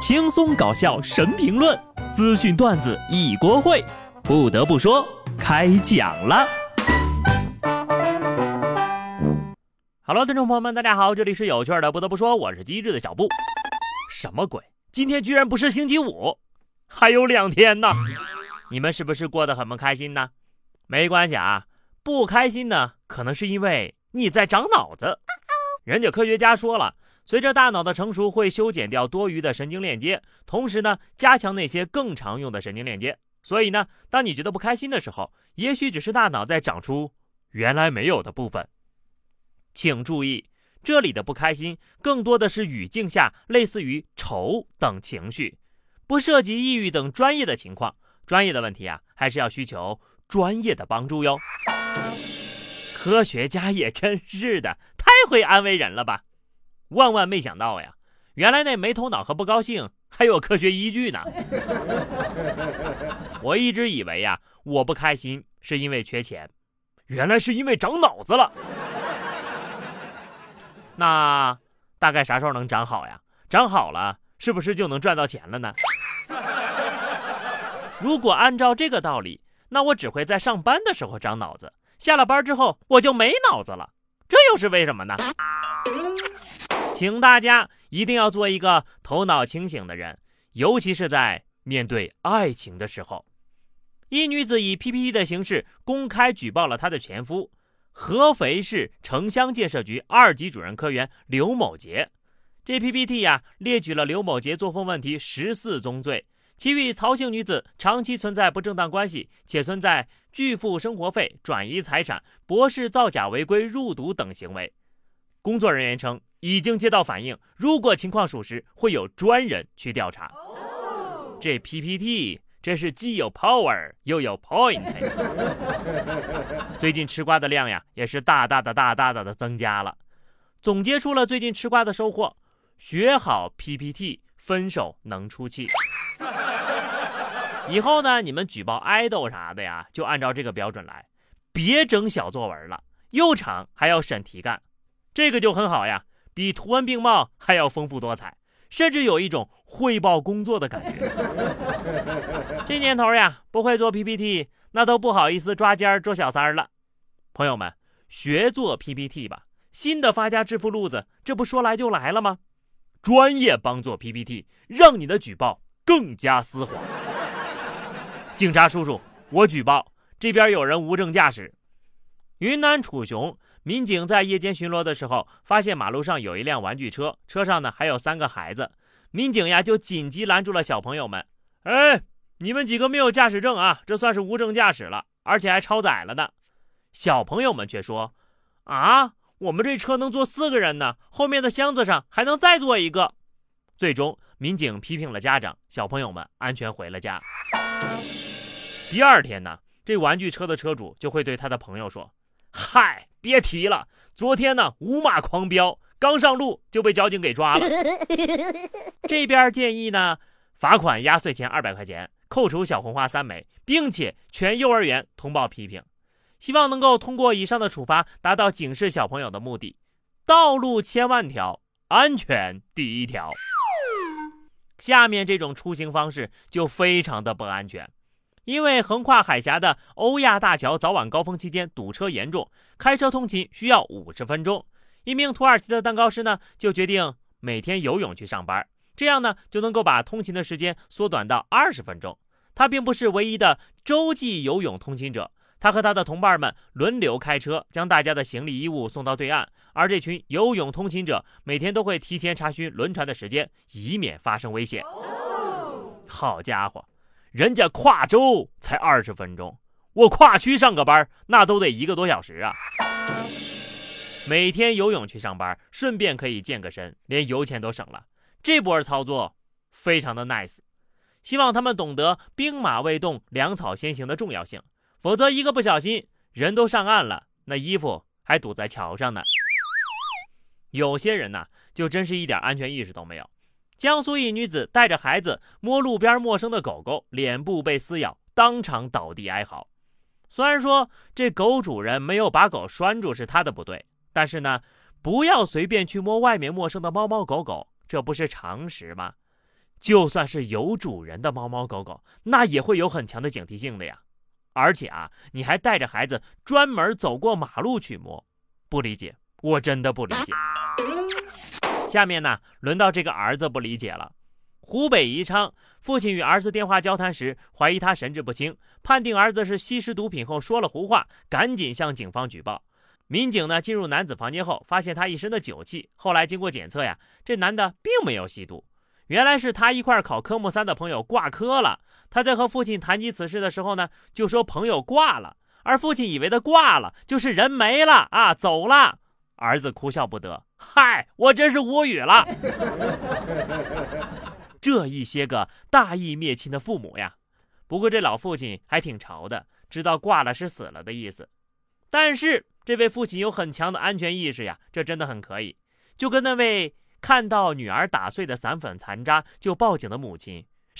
轻松搞笑神评论，资讯段子一锅烩。不得不说，开讲了。Hello，听众朋友们，大家好，这里是有趣的。不得不说，我是机智的小布。什么鬼？今天居然不是星期五，还有两天呢。你们是不是过得很不开心呢？没关系啊，不开心呢，可能是因为你在长脑子。人家科学家说了。随着大脑的成熟，会修剪掉多余的神经链接，同时呢，加强那些更常用的神经链接。所以呢，当你觉得不开心的时候，也许只是大脑在长出原来没有的部分。请注意，这里的不开心更多的是语境下类似于愁等情绪，不涉及抑郁等专业的情况。专业的问题啊，还是要需求专业的帮助哟。科学家也真是的，太会安慰人了吧！万万没想到呀，原来那没头脑和不高兴还有科学依据呢。我一直以为呀，我不开心是因为缺钱，原来是因为长脑子了。那大概啥时候能长好呀？长好了是不是就能赚到钱了呢？如果按照这个道理，那我只会在上班的时候长脑子，下了班之后我就没脑子了。这又是为什么呢？请大家一定要做一个头脑清醒的人，尤其是在面对爱情的时候。一女子以 PPT 的形式公开举报了她的前夫——合肥市城乡建设局二级主任科员刘某杰。这 PPT 呀，列举了刘某杰作风问题十四宗罪，其与曹姓女子长期存在不正当关系，且存在拒付生活费、转移财产、博士造假违规入读等行为。工作人员称。已经接到反映，如果情况属实，会有专人去调查。这 PPT 这是既有 power 又有 point。最近吃瓜的量呀，也是大大的大大大的增加了。总结出了最近吃瓜的收获：学好 PPT，分手能出气。以后呢，你们举报爱豆啥的呀，就按照这个标准来，别整小作文了，又长还要审题干，这个就很好呀。比图文并茂还要丰富多彩，甚至有一种汇报工作的感觉。这年头呀，不会做 PPT，那都不好意思抓奸捉小三儿了。朋友们，学做 PPT 吧，新的发家致富路子，这不说来就来了吗？专业帮做 PPT，让你的举报更加丝滑。警察叔叔，我举报这边有人无证驾驶。云南楚雄。民警在夜间巡逻的时候，发现马路上有一辆玩具车，车上呢还有三个孩子。民警呀就紧急拦住了小朋友们：“哎，你们几个没有驾驶证啊？这算是无证驾驶了，而且还超载了呢。”小朋友们却说：“啊，我们这车能坐四个人呢，后面的箱子上还能再坐一个。”最终，民警批评了家长，小朋友们安全回了家。第二天呢，这玩具车的车主就会对他的朋友说。嗨，别提了，昨天呢五马狂飙，刚上路就被交警给抓了。这边建议呢，罚款压岁钱二百块钱，扣除小红花三枚，并且全幼儿园通报批评，希望能够通过以上的处罚，达到警示小朋友的目的。道路千万条，安全第一条。下面这种出行方式就非常的不安全。因为横跨海峡的欧亚大桥早晚高峰期间堵车严重，开车通勤需要五十分钟。一名土耳其的蛋糕师呢，就决定每天游泳去上班，这样呢就能够把通勤的时间缩短到二十分钟。他并不是唯一的洲际游泳通勤者，他和他的同伴们轮流开车，将大家的行李衣物送到对岸。而这群游泳通勤者每天都会提前查询轮船的时间，以免发生危险。好家伙！人家跨州才二十分钟，我跨区上个班那都得一个多小时啊！每天游泳去上班，顺便可以健个身，连油钱都省了。这波操作非常的 nice，希望他们懂得兵马未动，粮草先行的重要性，否则一个不小心，人都上岸了，那衣服还堵在桥上呢。有些人呢，就真是一点安全意识都没有。江苏一女子带着孩子摸路边陌生的狗狗，脸部被撕咬，当场倒地哀嚎。虽然说这狗主人没有把狗拴住是他的不对，但是呢，不要随便去摸外面陌生的猫猫狗狗，这不是常识吗？就算是有主人的猫猫狗狗，那也会有很强的警惕性的呀。而且啊，你还带着孩子专门走过马路去摸，不理解，我真的不理解。下面呢，轮到这个儿子不理解了。湖北宜昌，父亲与儿子电话交谈时，怀疑他神志不清，判定儿子是吸食毒品后说了胡话，赶紧向警方举报。民警呢进入男子房间后，发现他一身的酒气。后来经过检测呀，这男的并没有吸毒，原来是他一块考科目三的朋友挂科了。他在和父亲谈及此事的时候呢，就说朋友挂了，而父亲以为他挂了就是人没了啊，走了。儿子哭笑不得，嗨，我真是无语了。这一些个大义灭亲的父母呀，不过这老父亲还挺潮的，知道挂了是死了的意思。但是这位父亲有很强的安全意识呀，这真的很可以。就跟那位看到女儿打碎的散粉残渣就报警的母亲